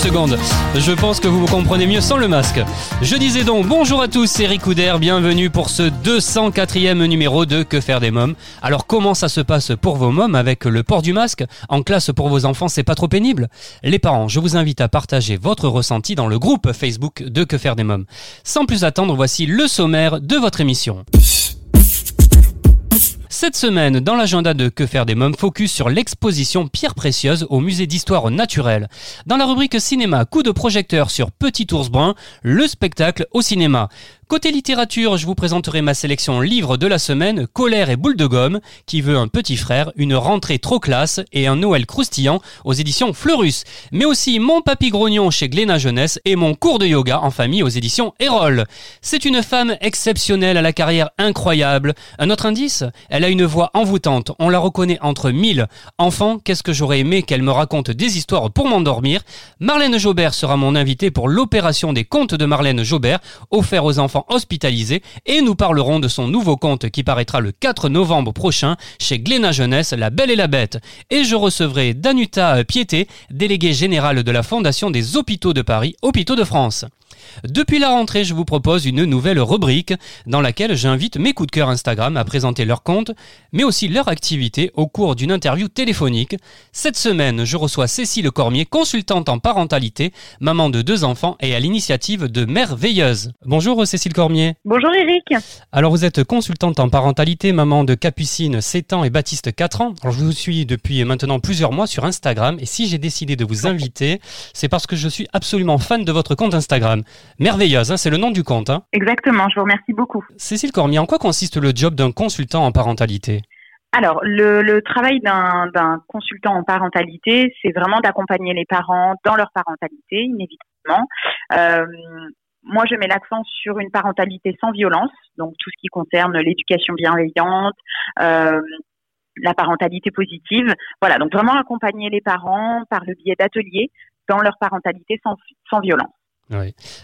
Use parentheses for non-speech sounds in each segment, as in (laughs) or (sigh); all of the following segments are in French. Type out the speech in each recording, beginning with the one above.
Je pense que vous vous comprenez mieux sans le masque. Je disais donc bonjour à tous, c'est Eric Couder. Bienvenue pour ce 204e numéro de Que faire des mômes? Alors comment ça se passe pour vos mômes avec le port du masque En classe pour vos enfants, c'est pas trop pénible? Les parents, je vous invite à partager votre ressenti dans le groupe Facebook de Que faire des mômes. Sans plus attendre, voici le sommaire de votre émission. Cette semaine, dans l'agenda de Que faire des mômes, focus sur l'exposition Pierre précieuse au musée d'histoire naturelle. Dans la rubrique cinéma, coup de projecteur sur Petit ours brun, le spectacle au cinéma. Côté littérature, je vous présenterai ma sélection livre de la semaine, Colère et boule de gomme, qui veut un petit frère, une rentrée trop classe et un Noël croustillant aux éditions Fleurus. Mais aussi Mon papy grognon chez Glénat Jeunesse et mon cours de yoga en famille aux éditions Erol. C'est une femme exceptionnelle à la carrière incroyable. Un autre indice Elle a une voix envoûtante. On la reconnaît entre mille. Enfant, qu'est-ce que j'aurais aimé qu'elle me raconte des histoires pour m'endormir? Marlène Jobert sera mon invitée pour l'opération des contes de Marlène Jobert, offert aux enfants hospitalisés et nous parlerons de son nouveau conte qui paraîtra le 4 novembre prochain chez Glénat Jeunesse, La Belle et la Bête. Et je recevrai Danuta Piété, déléguée générale de la Fondation des Hôpitaux de Paris, Hôpitaux de France. Depuis la rentrée, je vous propose une nouvelle rubrique dans laquelle j'invite mes coups de cœur Instagram à présenter leur compte, mais aussi leur activité au cours d'une interview téléphonique. Cette semaine, je reçois Cécile Cormier, consultante en parentalité, maman de deux enfants et à l'initiative de Mère Veilleuse. Bonjour Cécile Cormier. Bonjour Eric. Alors vous êtes consultante en parentalité, maman de Capucine 7 ans et Baptiste 4 ans. Alors je vous suis depuis maintenant plusieurs mois sur Instagram et si j'ai décidé de vous inviter, c'est parce que je suis absolument fan de votre compte Instagram. Merveilleuse, hein, c'est le nom du compte. Hein. Exactement, je vous remercie beaucoup. Cécile Cormier, en quoi consiste le job d'un consultant en parentalité? Alors, le, le travail d'un consultant en parentalité, c'est vraiment d'accompagner les parents dans leur parentalité, inévitablement. Euh, moi, je mets l'accent sur une parentalité sans violence, donc tout ce qui concerne l'éducation bienveillante, euh, la parentalité positive. Voilà, donc vraiment accompagner les parents par le biais d'ateliers dans leur parentalité sans, sans violence.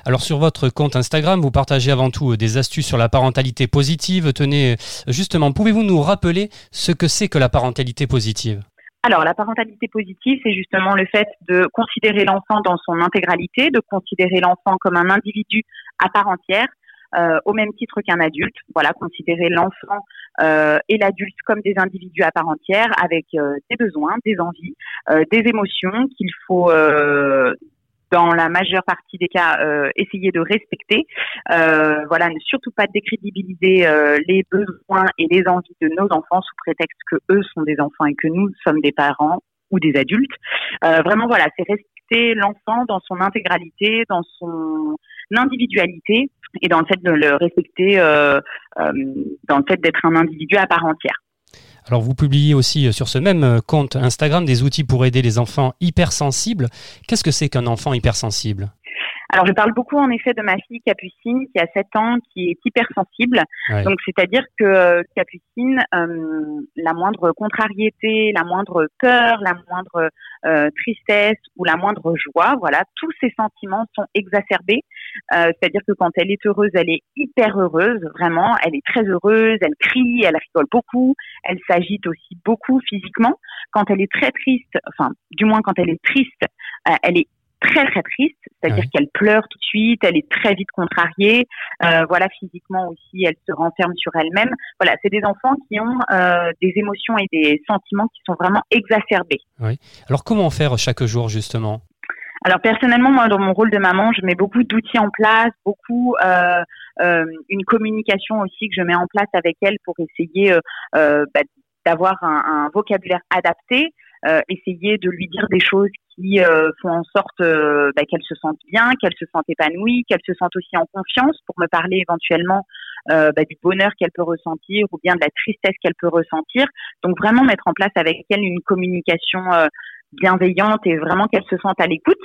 Alors sur votre compte Instagram, vous partagez avant tout euh, des astuces sur la parentalité positive. Tenez, euh, justement, pouvez-vous nous rappeler ce que c'est que la parentalité positive? Alors, la parentalité positive, c'est justement le fait de considérer l'enfant dans son intégralité, de considérer l'enfant comme un individu à part entière, euh, au même titre qu'un adulte. Voilà, considérer l'enfant et l'adulte comme des individus à part entière, avec des besoins, des envies, des émotions qu'il faut dans la majeure partie des cas, euh, essayer de respecter. Euh, voilà, ne surtout pas décrédibiliser euh, les besoins et les envies de nos enfants sous prétexte que eux sont des enfants et que nous sommes des parents ou des adultes. vraiment, voilà, c'est respecter l'enfant dans son intégralité, dans son individualité et dans le fait de le respecter, dans le fait d'être un individu à part entière. Alors vous publiez aussi euh, sur ce même euh, compte Instagram des outils pour aider les enfants hypersensibles. Qu'est-ce que c'est qu'un enfant hypersensible? Alors, je parle beaucoup en effet de ma fille Capucine qui a 7 ans, qui est hypersensible. Donc, c'est-à-dire que euh, Capucine, euh, la moindre contrariété, la moindre peur, la moindre euh, tristesse ou la moindre joie, voilà, tous ces sentiments sont exacerbés. C'est-à-dire que quand elle est heureuse, elle est hyper heureuse, vraiment. Elle est très heureuse, elle crie, elle rigole beaucoup, elle s'agite aussi beaucoup physiquement. Quand elle est très triste, enfin, du moins quand elle est triste, elle est très très triste, c'est-à-dire qu'elle pleure tout de suite, elle est très vite contrariée, euh, voilà physiquement aussi, elle se renferme sur elle-même. Voilà, c'est des enfants qui ont euh, des émotions et des sentiments qui sont vraiment exacerbés. Oui. Alors comment faire chaque jour justement? Alors personnellement, moi, dans mon rôle de maman, je mets beaucoup d'outils en place, beaucoup euh, euh, une communication aussi que je mets en place avec elle pour essayer euh, bah, d'avoir un, vocabulaire adapté, essayer de lui dire des choses qui font en sorte bah, qu'elle se sente bien, qu'elle se sente épanouie, qu'elle se sente aussi en confiance pour me parler éventuellement bah, du bonheur qu'elle peut ressentir ou bien de la tristesse qu'elle peut ressentir. Donc vraiment mettre en place avec elle une communication bienveillante et vraiment qu'elle se sente à l'écoute.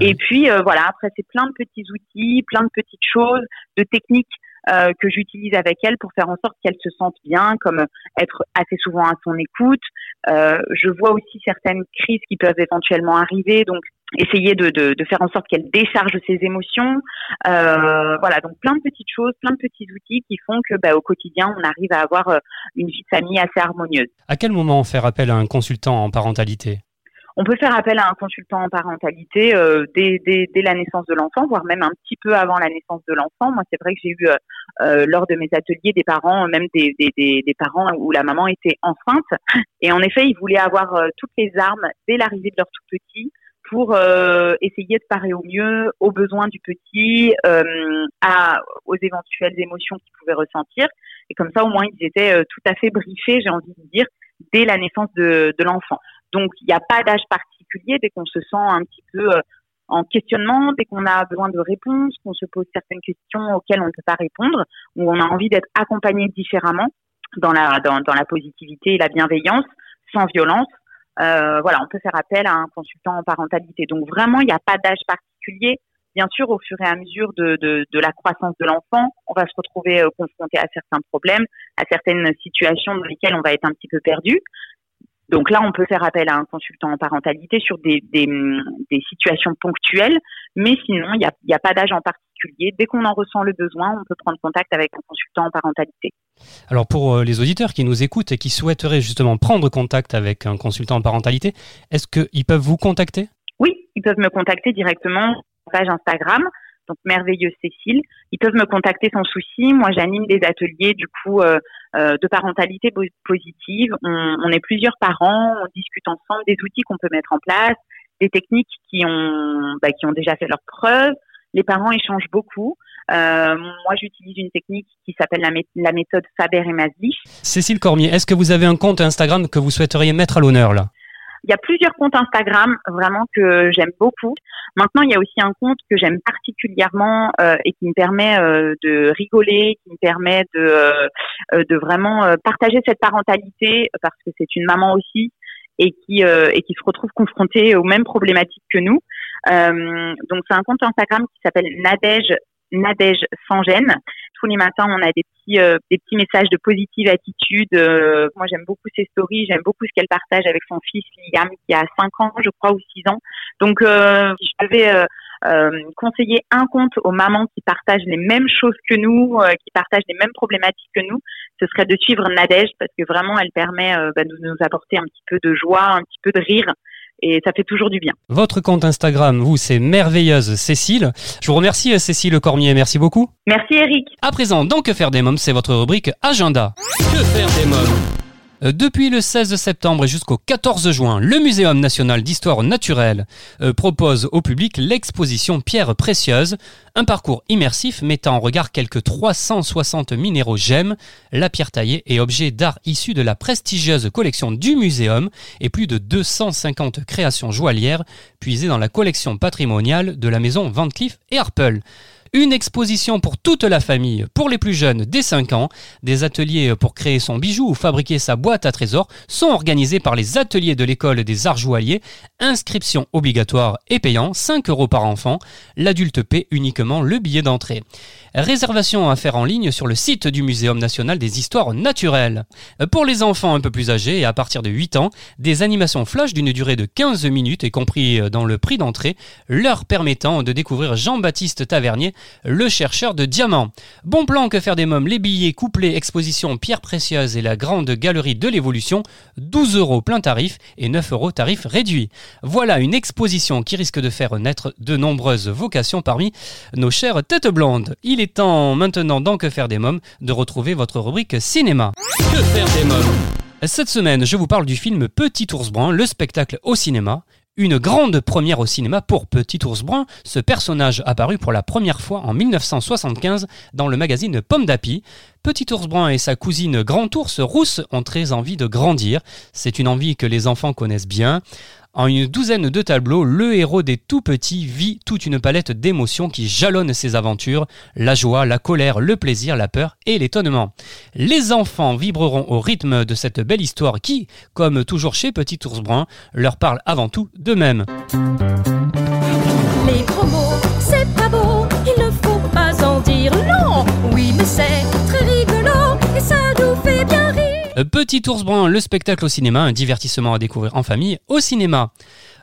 Et puis voilà, après c'est plein de petits outils, plein de petites choses, de techniques euh, que j'utilise avec elle pour faire en sorte qu'elle se sente bien, comme être assez souvent à son écoute. Euh, je vois aussi certaines crises qui peuvent éventuellement arriver, donc essayer de, de, de faire en sorte qu'elle décharge ses émotions. Euh, voilà, donc plein de petites choses, plein de petits outils qui font que bah, au quotidien, on arrive à avoir euh, une vie de famille assez harmonieuse. À quel moment faire appel à un consultant en parentalité? On peut faire appel à un consultant en parentalité euh, dès, dès, dès, la naissance de l'enfant, voire même un petit peu avant la naissance de l'enfant. Moi, c'est vrai que j'ai eu euh, euh, lors de mes ateliers des parents, même des, parents où la maman était enceinte. Et en effet, ils voulaient avoir toutes les armes dès l'arrivée de leur tout petit pour essayer de parer au mieux aux besoins du petit, aux éventuelles émotions qu'il pouvait ressentir. Et comme ça, au moins, ils étaient tout à fait briefés, j'ai envie de dire, dès la naissance de l'enfant. Donc, il n'y a pas d'âge particulier dès qu'on se sent un petit peu euh, en questionnement, dès qu'on a besoin de réponses, qu'on se pose certaines questions auxquelles on ne peut pas répondre, ou on a envie d'être accompagné différemment dans la, positivité et la bienveillance, sans violence. Euh, voilà, on peut faire appel à un consultant en parentalité. Donc vraiment, il n'y a pas d'âge particulier. Bien sûr, au fur et à mesure de la croissance de l'enfant, on va se retrouver euh, confronté à certains problèmes, à certaines situations dans lesquelles on va être un petit peu perdu. Donc là, on peut faire appel à un consultant en parentalité sur des, des, des situations ponctuelles, mais sinon, il n'y a, a, pas d'âge en particulier. Dès qu'on en ressent le besoin, on peut prendre contact avec un consultant en parentalité. Alors pour euh, les auditeurs qui nous écoutent et qui souhaiteraient justement prendre contact avec un consultant en parentalité, est-ce qu'ils peuvent vous contacter? Oui, ils peuvent me contacter directement sur page Instagram donc merveilleuse Cécile. Ils peuvent me contacter sans souci. Moi, j'anime des ateliers du coup euh, euh, de parentalité positive. On, on, est plusieurs parents, on discute ensemble des outils qu'on peut mettre en place, des techniques qui ont bah, qui ont déjà fait leurs preuves. Les parents échangent beaucoup. Euh, moi, j'utilise une technique qui s'appelle la, la, méthode Faber et Maslich. Cécile Cormier, est-ce que vous avez un compte Instagram que vous souhaiteriez mettre à l'honneur là? Il y a plusieurs comptes Instagram vraiment que j'aime beaucoup. Maintenant, il y a aussi un compte que j'aime particulièrement euh, et qui me permet euh, de rigoler, qui me permet de, euh, de vraiment euh, partager cette parentalité parce que c'est une maman aussi et qui et qui se retrouve confrontée aux mêmes problématiques que nous. donc c'est un compte Instagram qui s'appelle Nadège Nadège sans gêne. Tous les matins, on a des petits, euh, des petits messages de positive attitude. Euh, moi, j'aime beaucoup ses stories, j'aime beaucoup ce qu'elle partage avec son fils Liam, qui a 5 ans, je crois, ou 6 ans. Donc, euh, je devais conseiller un compte aux mamans qui partagent les mêmes choses que nous, qui partagent les mêmes problématiques que nous, ce serait de suivre Nadège, parce que vraiment, elle permet bah, de nous apporter un petit peu de joie, un petit peu de rire et ça fait toujours du bien. Votre compte Instagram, vous, c'est merveilleuse Cécile. Je vous remercie Cécile Cormier, merci beaucoup. Merci Eric. À présent, dans Que faire des mômes, c'est votre rubrique Agenda. Que faire des mômes? Depuis le 16 septembre et jusqu'au 14 juin, le Muséum national d'histoire naturelle euh, propose au public l'exposition Pierres précieuses, un parcours immersif mettant en regard quelques 360 minéraux gemmes, la pierre taillée et objets d'art issus de la prestigieuse collection du muséum et plus de 250 créations joaillières puisées dans la collection patrimoniale de la maison Van Cleef et Arpels. Une exposition pour toute la famille, pour les plus jeunes dès 5 ans. Des ateliers pour créer son bijou ou fabriquer sa boîte à trésors sont organisés par les ateliers de l'école des arts joailliers. Inscription obligatoire et payant, 5 euros par enfant. L'adulte paie uniquement le billet d'entrée. Réservation à faire en ligne sur le site du Muséum national des histoires naturelles. Pour les enfants un peu plus âgés et à partir de 8 ans, des animations flash d'une durée de 15 minutes et compris dans le prix d'entrée, leur permettant de découvrir Jean-Baptiste Tavernier, le chercheur de diamants. Bon plan que faire des mômes, les billets couplés, exposition pierres précieuses et la grande galerie de l'évolution, 12 euros plein tarif et 9 euros tarif réduit. Voilà une exposition qui risque de faire naître de nombreuses vocations parmi nos chères têtes blondes. Il est temps maintenant dans Que faire des mômes de retrouver votre rubrique cinéma. Que faire des mômes? Cette semaine, je vous parle du film Petit ours brun, le spectacle au cinéma. Une grande première au cinéma pour Petit ours brun, ce personnage apparu pour la première fois en 1975 dans le magazine Pomme d'Api. Petit ours brun et sa cousine Grand ours rousse ont très envie de grandir. C'est une envie que les enfants connaissent bien. En une douzaine de tableaux, le héros des tout petits vit toute une palette d'émotions qui jalonnent ses aventures, la joie, la colère, le plaisir, la peur et l'étonnement. Les enfants vibreront au rythme de cette belle histoire qui, comme toujours chez Petit Ours Brun, leur parle avant tout d'eux-mêmes. Les c'est pas beau, il ne faut pas en dire non. Oui, mais c'est Petit ours brun, le spectacle au cinéma, un divertissement à découvrir en famille au cinéma.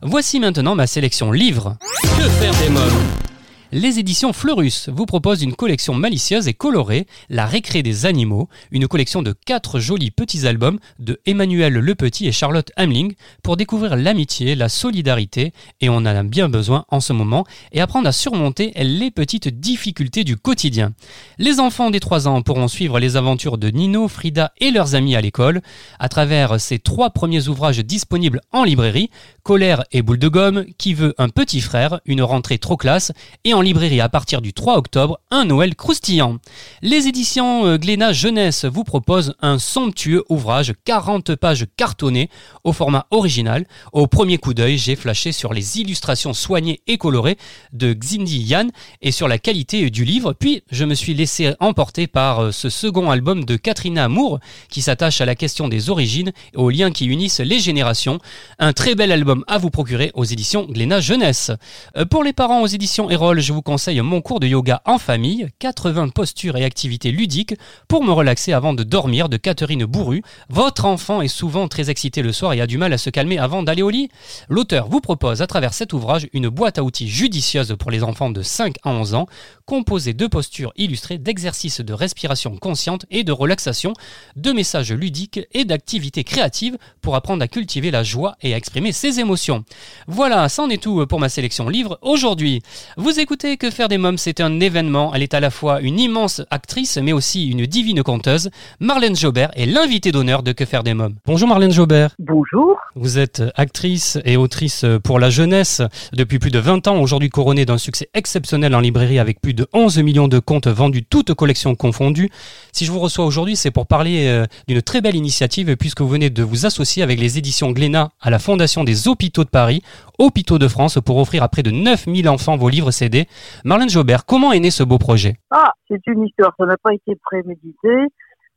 Voici maintenant ma sélection livre. Que faire des mômes? Les éditions Fleurus vous proposent une collection malicieuse et colorée, La récré des animaux, une collection de quatre jolis petits albums de Emmanuel Le Petit et Charlotte Hamling pour découvrir l'amitié, la solidarité, et on en a bien besoin en ce moment, et apprendre à surmonter les petites difficultés du quotidien. Les enfants des 3 ans pourront suivre les aventures de Nino, Frida et leurs amis à l'école à travers ces trois premiers ouvrages disponibles en librairie, Colère et Boule de Gomme, Qui veut un petit frère, une rentrée trop classe, et en librairie à partir du 3 octobre, un Noël croustillant. Les éditions euh, Glénat Jeunesse vous proposent un somptueux ouvrage, 40 pages cartonnées, au format original. Au premier coup d'œil, j'ai flashé sur les illustrations soignées et colorées de Xindi Yan et sur la qualité du livre, puis je me suis laissé emporter par euh, ce second album de Katrina Moore, qui s'attache à la question des origines et aux liens qui unissent les générations. Un très bel album à vous procurer aux éditions Glénat Jeunesse. Euh, Pour les parents aux éditions Erol, je vous conseille mon cours de yoga en famille, 80 postures et activités ludiques pour me relaxer avant de dormir de Catherine Bourru. Votre enfant est souvent très excité le soir et a du mal à se calmer avant d'aller au lit. L'auteur vous propose à travers cet ouvrage une boîte à outils judicieuse pour les enfants de 5 à 11 ans, composée de postures illustrées, d'exercices de respiration consciente et de relaxation, de messages ludiques et d'activités créatives pour apprendre à cultiver la joie et à exprimer ses émotions. Voilà, c'en est tout pour ma sélection livre aujourd'hui. Vous écoutez Que faire des mômes, c'est un événement. Elle est à la fois une immense actrice, mais aussi une divine conteuse. Marlène Jobert est l'invitée d'honneur de Que faire des mômes. Bonjour Marlène Jobert. Bonjour. Vous êtes actrice et autrice pour la jeunesse depuis plus de 20 ans, aujourd'hui couronnée d'un succès exceptionnel en librairie avec plus de 11 millions de contes vendus, toutes collections confondues. Si je vous reçois aujourd'hui, c'est pour parler euh, d'une très belle initiative puisque vous venez de vous associer avec les éditions Glénat à la Fondation des Hôpitaux de Paris, Hôpitaux de France, pour offrir à près de 9000 enfants vos livres CD. Marlène Jobert, comment est né ce beau projet? Ah, c'est une histoire, ça n'a pas été prémédité.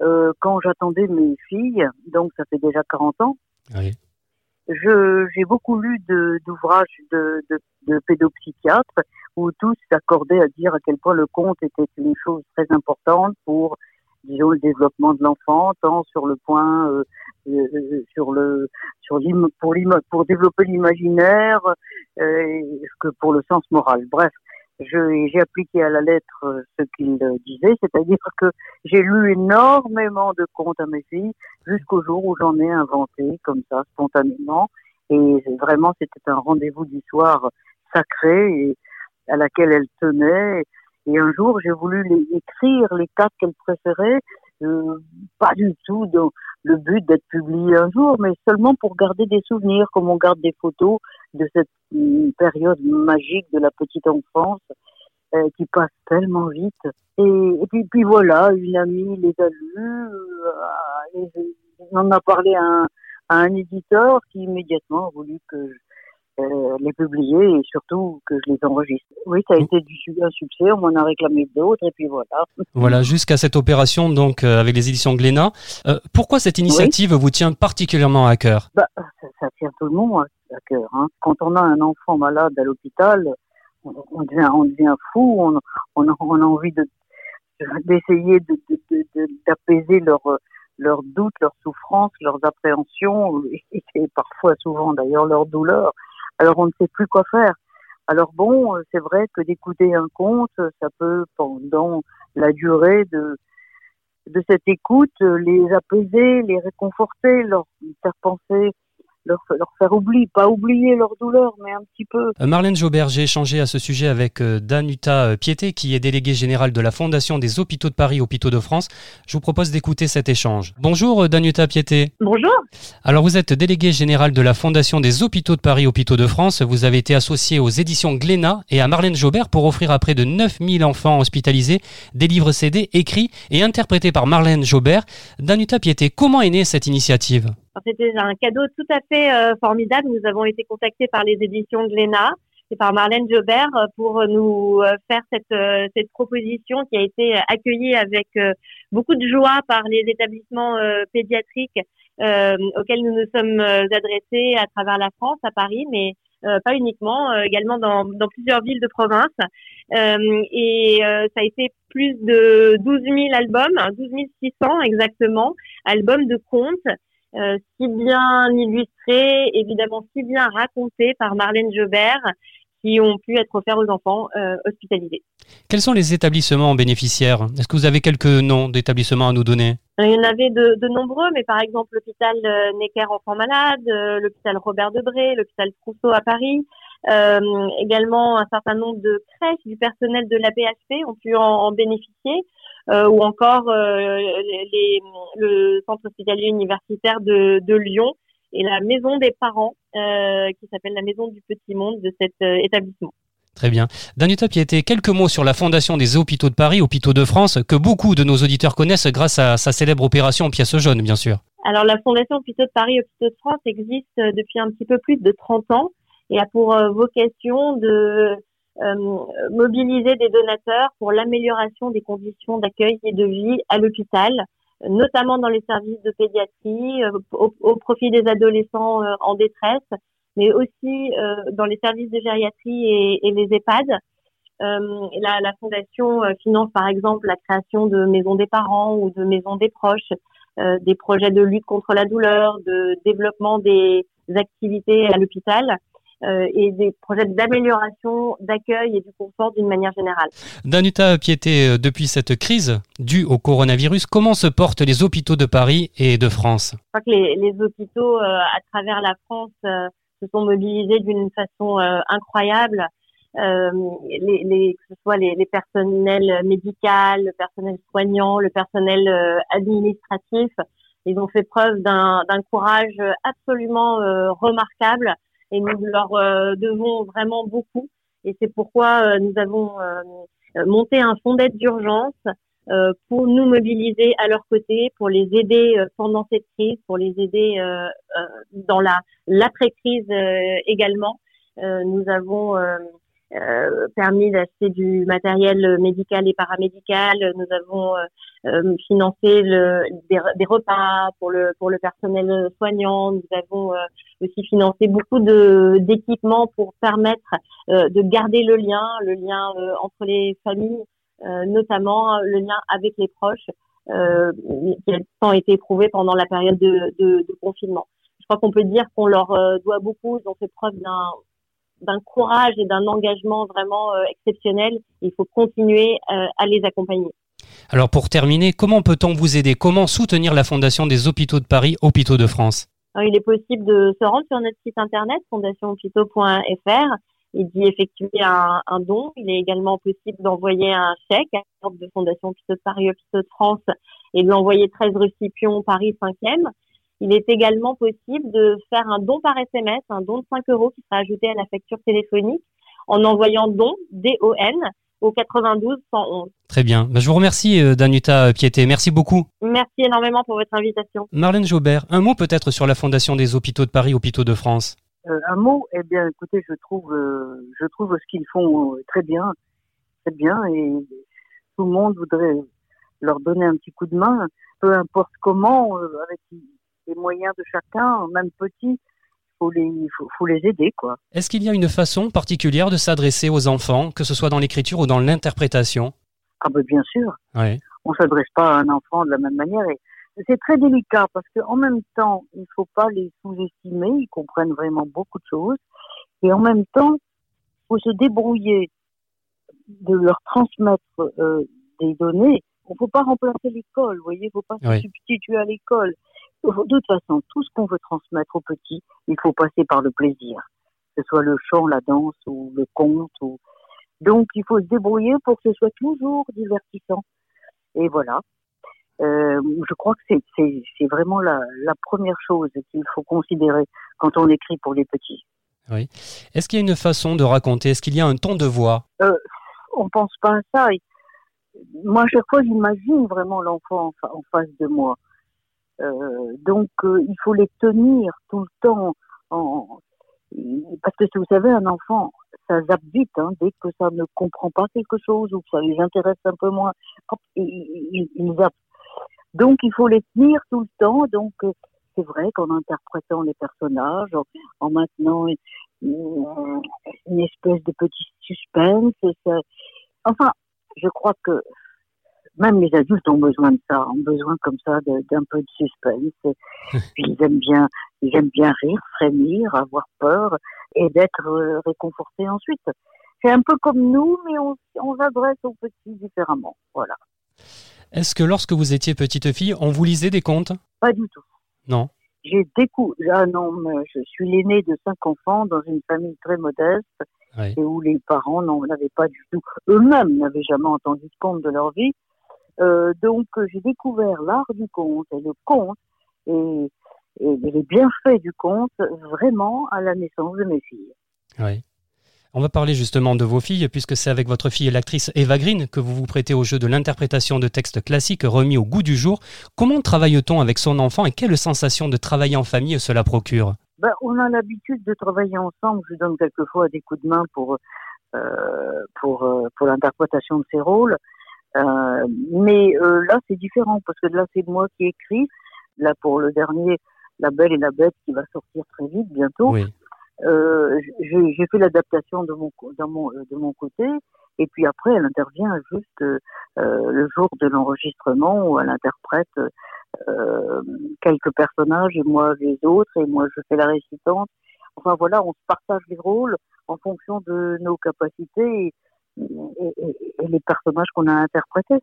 Euh, quand j'attendais mes filles, donc ça fait déjà 40 ans, Oui. je j'ai beaucoup lu de- d'ouvrages de, de, de pédopsychiatres où tous s'accordaient à dire à quel point le conte était une chose très importante pour disons le développement de l'enfant tant sur le point euh, euh, sur le sur l'im- pour pour développer l'imaginaire euh, que pour le sens moral bref j'ai appliqué à la lettre euh, ce qu'il euh, disait c'est-à-dire que j'ai lu énormément de contes à mes filles jusqu'au jour où j'en ai inventé comme ça spontanément. Et vraiment c'était un rendez-vous du soir sacré et à laquelle elle tenait. Et un jour j'ai voulu écrire les quatre qu'elle préférait. Euh, pas du tout dans le but d'être publié un jour mais seulement pour garder des souvenirs comme on garde des photos de cette hum, période magique de la petite enfance euh, qui passe tellement vite et, et puis, puis voilà, une amie les a lus, euh, on en a parlé à un, à un éditeur qui immédiatement a voulu que je euh, les publier et surtout que je les enregistre. Oui, ça a été du, un succès, on m'en a réclamé d'autres et puis voilà. (laughs) Voilà, jusqu'à cette opération donc euh, avec les éditions Glénat. Euh, pourquoi cette initiative vous tient particulièrement à cœur? Bah, ça, ça tient tout le monde à cœur. Hein. Quand on a un enfant malade à l'hôpital, on, devient, fou, on, a, envie de d'essayer de, de, de- de- d'apaiser leurs doutes, leurs souffrances, leurs appréhensions et, parfois souvent d'ailleurs leurs douleurs. Alors on ne sait plus quoi faire. Alors bon, c'est vrai que d'écouter un conte, ça peut pendant la durée de cette écoute les apaiser, les réconforter, leur faire penser, leur, leur faire oublier, pas oublier leur douleur, mais un petit peu. Euh, Marlène Jobert, j'ai échangé à ce sujet avec euh, Danuta euh, Piété, qui est déléguée générale de la Fondation des Hôpitaux de Paris, Hôpitaux de France. Je vous propose d'écouter cet échange. Bonjour Danuta Piété. Bonjour. Alors vous êtes déléguée générale de la Fondation des Hôpitaux de Paris, Hôpitaux de France. Vous avez été associée aux éditions Glénat et à Marlène Jobert pour offrir à près de 9000 enfants hospitalisés des livres CD écrits et interprétés par Marlène Jobert. Danuta Piété, comment est née cette initiative? C'était un cadeau tout à fait euh, formidable. Nous avons été contactés par les éditions Glénat et par Marlène Jobert euh, pour nous euh, faire cette, cette proposition qui a été accueillie avec beaucoup de joie par les établissements pédiatriques auxquels nous nous sommes adressés à travers la France, à Paris, mais pas uniquement, également dans, dans, plusieurs villes de province. et ça a été plus de 12 000 albums, 12 600 exactement, albums de contes, si bien illustrés, évidemment si bien racontés par Marlène Jobert, qui ont pu être offerts aux enfants euh, hospitalisés. Quels sont les établissements bénéficiaires? Est-ce que vous avez quelques noms d'établissements à nous donner? Il y en avait de, de nombreux, mais par exemple l'hôpital euh, Necker Enfants Malades, euh, l'hôpital Robert Debré, l'hôpital Trousseau à Paris, euh, également un certain nombre de crèches du personnel de la PHP ont pu en, en bénéficier, euh, ou encore les, le centre hospitalier universitaire de, de Lyon et la maison des parents, euh, qui s'appelle la maison du petit monde de cet euh, établissement. Très bien. Danuta Piété, quelques mots sur la fondation des hôpitaux de Paris, hôpitaux de France, que beaucoup de nos auditeurs connaissent grâce à sa célèbre opération pièce jaune, bien sûr. Alors la fondation hôpitaux de Paris, hôpitaux de France existe euh, depuis un petit peu plus de 30 ans et a pour vocation de mobiliser des donateurs pour l'amélioration des conditions d'accueil et de vie à l'hôpital notamment dans les services de pédiatrie, euh, au, profit des adolescents euh, en détresse, mais aussi euh, dans les services de gériatrie et, et les EHPAD. La, la, fondation finance par exemple la création de maisons des parents ou de maisons des proches, des projets de lutte contre la douleur, de développement des activités à l'hôpital. Euh, et des projets d'amélioration, d'accueil et du confort d'une manière générale. Danuta Piété, euh, depuis cette crise due au coronavirus, comment se portent les hôpitaux de Paris et de France? Je crois que les, les hôpitaux euh, à travers la France se sont mobilisés d'une façon incroyable. Euh, les, les, que ce soit les, les, personnels médicaux, le personnel soignant, le personnel administratif, ils ont fait preuve d'un courage absolument remarquable et nous leur euh, devons vraiment beaucoup. Et c'est pourquoi euh, nous avons euh, monté un fonds d'aide d'urgence pour nous mobiliser à leur côté, pour les aider pendant cette crise, pour les aider dans la l'après-crise également. nous avons permis d'acheter du matériel médical et paramédical. Nous avons euh, euh, financé le, des, repas pour le pour le personnel soignant. Nous avons aussi financé beaucoup d'équipements pour permettre de garder le lien, le lien entre les familles, notamment le lien avec les proches, qui a été éprouvé pendant la période de, de, de confinement. Je crois qu'on peut dire qu'on leur doit beaucoup. Ils ont fait preuve d'un d'un courage et d'un engagement vraiment euh, exceptionnel. Il faut continuer euh, à les accompagner. Alors pour terminer, comment peut-on vous aider? Comment soutenir la Fondation des Hôpitaux de Paris, Hôpitaux de France? Il est possible de se rendre sur notre site internet fondationhôpitaux.fr et d'y effectuer un, un, don. Il est également possible d'envoyer un chèque à la de Fondation Hôpitaux de Paris, Hôpitaux de France et de l'envoyer 13 rue Scipion, Paris 5e. Il est également possible de faire un don par SMS, un don de 5 euros qui sera ajouté à la facture téléphonique en envoyant don, D-O-N, au 92 111. Très bien. Ben, je vous remercie, euh, Danuta Piété. Merci beaucoup. Merci énormément pour votre invitation. Marlène Jaubert, un mot peut-être sur la Fondation des Hôpitaux de Paris, Hôpitaux de France. Euh, un mot, eh bien, écoutez, je trouve, euh, je trouve ce qu'ils font très bien, très bien, et tout le monde voudrait leur donner un petit coup de main, peu importe comment, avec les moyens de chacun, même petits, faut les, faut, faut les aider, quoi. Est-ce qu'il y a une façon particulière de s'adresser aux enfants, que ce soit dans l'écriture ou dans l'interprétation? Ah ben bien sûr. Oui. On s'adresse pas à un enfant de la même manière. Et c'est très délicat parce qu'en même temps, il faut pas les sous-estimer. Ils comprennent vraiment beaucoup de choses. Et en même temps, il faut se débrouiller de leur transmettre euh, des données. On faut pas remplacer l'école, vous voyez, il faut pas se substituer à l'école. De toute façon, tout ce qu'on veut transmettre aux petits, il faut passer par le plaisir, que ce soit le chant, la danse ou le conte. Ou... Donc, il faut se débrouiller pour que ce soit toujours divertissant. Et voilà. Euh, je crois que c'est vraiment la, la première chose qu'il faut considérer quand on écrit pour les petits. Oui. Est-ce qu'il y a une façon de raconter? Est-ce qu'il y a un ton de voix? Euh, On pense pas à ça. Moi, à chaque fois, j'imagine vraiment l'enfant en, face de moi. Euh, donc, euh, il faut les tenir tout le temps. En... Parce que, vous savez, un enfant, ça zappe vite. Hein, dès que ça ne comprend pas quelque chose ou que ça les intéresse un peu moins, hop, il, il, zappe. Donc, il faut les tenir tout le temps. Donc, euh, c'est vrai qu'en interprétant les personnages, en, maintenant une une espèce de petit suspense. Enfin, je crois que même les adultes ont besoin de ça, ont besoin comme ça d'un peu de suspense. Puis (laughs) ils aiment bien, ils aiment bien rire, frémir, avoir peur et d'être euh, réconfortés ensuite. C'est un peu comme nous, mais on, on s'adresse aux petits différemment. Voilà. Est-ce que lorsque vous étiez petite fille, on vous lisait des contes? Pas du tout. Non. J'ai découvert, ah non, je suis l'aîné de cinq enfants dans une famille très modeste Oui. et où les parents n'en avaient pas du tout, eux-mêmes n'avaient jamais entendu de conte de leur vie. Euh, donc euh, j'ai découvert l'art du conte et le conte et, et les bienfaits du conte vraiment à la naissance de mes filles. Oui. On va parler justement de vos filles, puisque c'est avec votre fille l'actrice Eva Green que vous vous prêtez au jeu de l'interprétation de textes classiques remis au goût du jour. Comment travaille-t-on avec son enfant et quelle sensation de travailler en famille cela procure? Ben, on a l'habitude de travailler ensemble. Je donne quelquefois des coups de main pour euh, pour euh, pour l'interprétation de ces rôles. Euh, mais euh, là, c'est différent parce que là, c'est moi qui écris. Là, pour le dernier, La Belle et la Bête, qui va sortir très vite bientôt. Oui. Euh, j'ai fait l'adaptation de mon dans mon euh, de mon côté. Et puis après, elle intervient juste euh, le jour de l'enregistrement où elle interprète euh, quelques personnages et moi les autres et moi je fais la récitante. Enfin voilà, on se partage les rôles en fonction de nos capacités et, et- et- et les personnages qu'on a interprétés.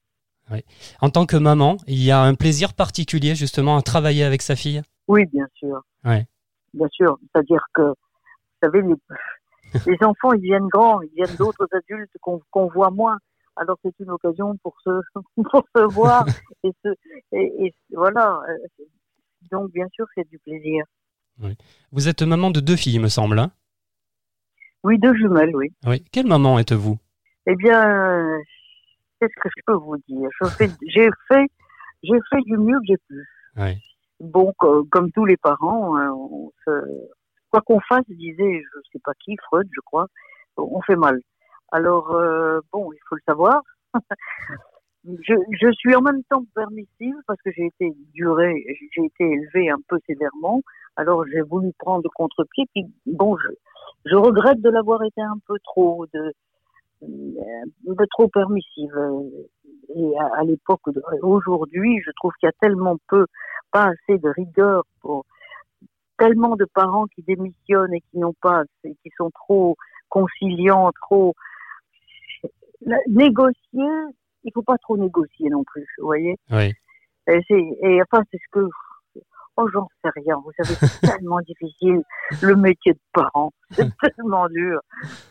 En tant que maman, il y a un plaisir particulier justement à travailler avec sa fille? Oui, bien sûr. Ouais. Bien sûr. C'est-à-dire que, vous savez, les, (laughs) les enfants, ils viennent grands, ils viennent d'autres adultes qu'on voit moins. Alors c'est une occasion pour se, (laughs) pour se voir (laughs) et, se, et, et voilà. Donc bien sûr, c'est du plaisir. Vous êtes maman de deux filles, il me semble. hein? Oui, deux jumelles, oui. oui. Quelle maman êtes-vous? Eh bien, qu'est-ce que je peux vous dire? J'ai fait, j'ai fait du mieux que j'ai pu. Oui. Bon, co- comme tous les parents, hein, on se- quoi qu'on fasse, disait, je sais pas qui, Freud, je crois, on fait mal. Alors, euh, bon, il faut le savoir. (laughs) je, je suis en même temps permissive parce que j'ai été durée, j'ai été élevée un peu sévèrement. Alors, j'ai voulu prendre contre-pied. Puis, bon, je, je regrette de l'avoir été un peu trop, de, un peu trop permissive. Et à, à l'époque, aujourd'hui, je trouve qu'il y a tellement peu, pas assez de rigueur pour tellement de parents qui démissionnent et qui n'ont pas, qui sont trop conciliants, trop négocier. Il faut pas trop négocier non plus, vous voyez. Oui. Et, et enfin, c'est ce que Oh, j'en sais rien. Vous savez, c'est (laughs) tellement difficile, le métier de parent. C'est tellement dur.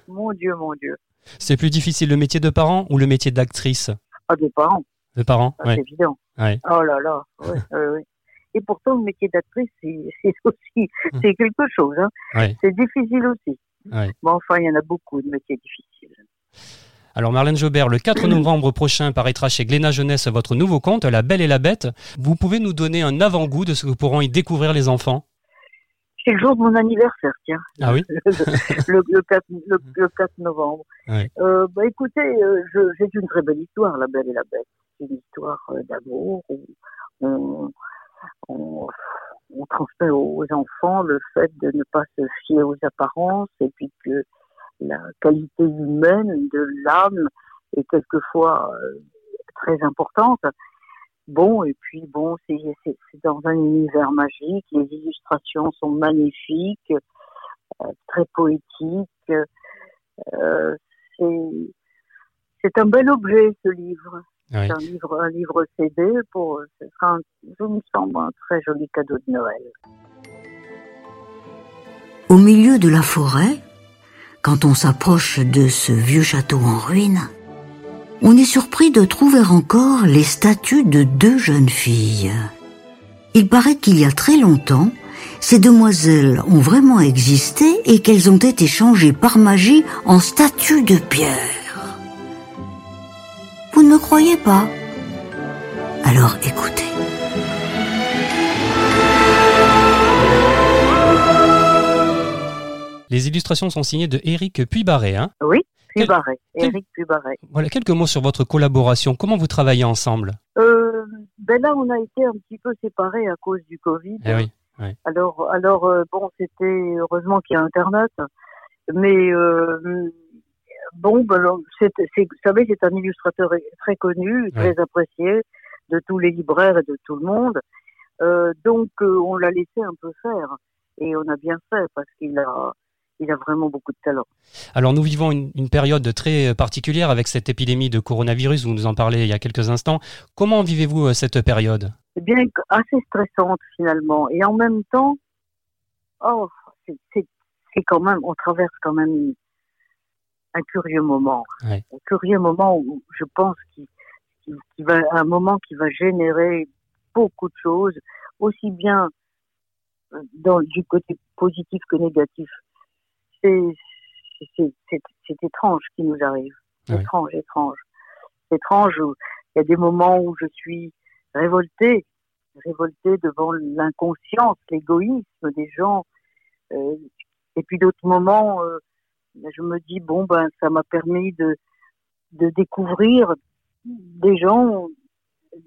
Mon Dieu, mon Dieu. C'est plus difficile le métier de parent ou le métier d'actrice Ah, des parents, De parent, oui. c'est évident. Ouais. Oh là là. Ouais, (laughs) ouais, ouais. Et pourtant, le métier d'actrice, c'est (laughs) aussi, c'est quelque chose. Hein. C'est difficile aussi. Mais enfin, il y en a beaucoup de métiers difficiles. Alors Marlène Jobert, le 4 (clears throat) novembre prochain paraîtra chez Glénat Jeunesse votre nouveau conte, La Belle et la Bête. Vous pouvez nous donner un avant-goût de ce que pourront y découvrir les enfants? C'est le jour de mon anniversaire, tiens. Ah oui (laughs) le, le 4, le, le 4 novembre. Ouais. Euh, bah, écoutez, euh, c'est une très belle histoire, La Belle et la Bête. C'est une histoire euh, d'amour où on, on, on transmet aux enfants le fait de ne pas se fier aux apparences et puis que la qualité humaine de l'âme est quelquefois euh, très importante. Bon, et puis bon, c'est dans un univers magique, les illustrations sont magnifiques, euh, très poétiques. Euh, c'est- c'est un bel objet ce livre. Oui. C'est un livre, un livre CD pour, ce sera, un, je me semble, un très joli cadeau de Noël. Au milieu de la forêt, quand on s'approche de ce vieux château en ruine, on est surpris de trouver encore les statues de deux jeunes filles. Il paraît qu'il y a très longtemps, ces demoiselles ont vraiment existé et qu'elles ont été changées par magie en statues de pierre. Vous ne me croyez pas? Alors écoutez. Les illustrations sont signées de Éric Puybarré. Hein? Oui, Pubaret, quel- Eric Pubaret. voilà, quelques mots sur votre collaboration. Comment vous travaillez ensemble? Euh, ben là, on a été un petit peu séparés à cause du Covid. Eh oui. Alors, alors euh, bon, c'était heureusement qu'il y a Internet. Mais euh, bon, ben, vous savez, c'est un illustrateur très connu, très apprécié de tous les libraires et de tout le monde. Donc, on l'a laissé un peu faire. Et on a bien fait parce qu'il a, il a vraiment beaucoup de talent. Alors nous vivons une, une période très particulière avec cette épidémie de coronavirus, vous nous en parlez il y a quelques instants. Comment vivez-vous euh, cette période? C'est bien assez stressante finalement. Et en même temps, oh, c'est, quand même, on traverse quand même un curieux moment. Ouais. Un curieux moment où je pense qu'il, va, un moment qui va générer beaucoup de choses, aussi bien euh, dans, du côté positif que négatif. C'est, étrange ce qui nous arrive. Ouais. Étrange, étrange. C'est étrange. où Il y a des moments où je suis révoltée, révoltée devant l'inconscience, l'égoïsme des gens. Euh, et puis d'autres moments, euh, je me dis bon ben ça m'a permis de de découvrir des gens,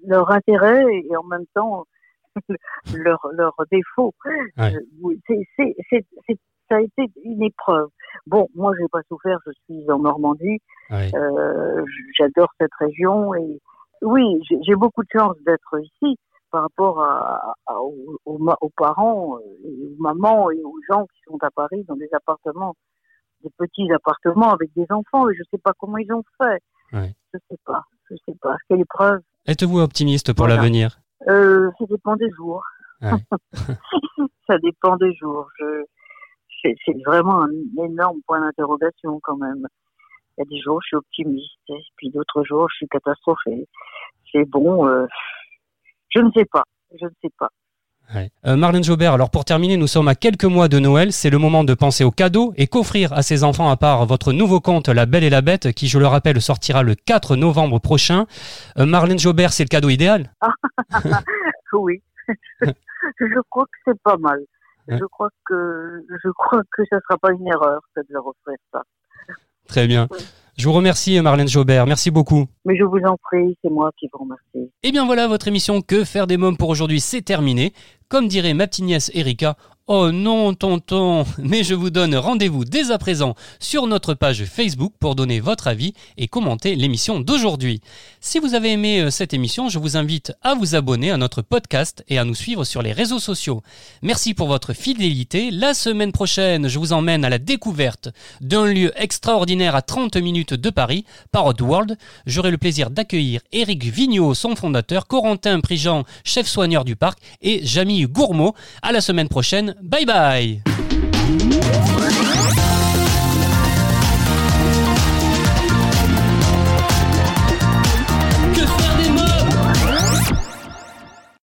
leur intérêt et en même temps (laughs) leurs leurs défauts. Ouais. Euh, oui, c'est- ça a été une épreuve. Bon, moi j'ai pas souffert, je suis en Normandie. Euh, j'adore cette région et oui, j'ai beaucoup de chance d'être ici par rapport à, à- aux, parents, euh, et aux mamans et aux gens qui sont à Paris dans des appartements, des petits appartements avec des enfants et je sais pas comment ils ont fait. Je sais pas, je sais pas. Quelle épreuve Êtes-vous optimiste pour Voilà. l'avenir? Euh, Ça dépend des jours. Ouais. (laughs) ça dépend des jours. Je, c'est, c'est vraiment un énorme point d'interrogation quand même. Il y a des jours je suis optimiste, et puis d'autres jours je suis catastrophée. C'est bon, euh, je ne sais pas, je ne sais pas. Ouais. Euh, Marlène Jobert, alors pour terminer, nous sommes à quelques mois de Noël, c'est le moment de penser aux cadeaux et qu'offrir à ses enfants à part votre nouveau conte La Belle et la Bête, qui je le rappelle sortira le 4 novembre prochain. Euh, Marlène Jobert, c'est le cadeau idéal? (laughs) Oui, (laughs) je crois que c'est pas mal. Ouais. Je crois que je crois que ça sera pas une erreur que de leur offrir ça. Très bien. Je vous remercie Marlène Jobert, merci beaucoup. Mais je vous en prie, c'est moi qui vous remercie. Et bien voilà, votre émission Que faire des mômes pour aujourd'hui, c'est terminé. Comme dirait ma petite nièce Erika, oh non tonton, mais je vous donne rendez-vous dès à présent sur notre page Facebook pour donner votre avis et commenter l'émission d'aujourd'hui. Si vous avez aimé euh, cette émission, je vous invite à vous abonner à notre podcast et à nous suivre sur les réseaux sociaux. Merci pour votre fidélité. La semaine prochaine, je vous emmène à la découverte d'un lieu extraordinaire à 30 minutes de Paris, Parrot World. J'aurai le plaisir d'accueillir Éric Vigneault, son fondateur, Corentin Prigent, chef soigneur du parc, et Jamie Gourmaud. À la semaine prochaine. Bye bye!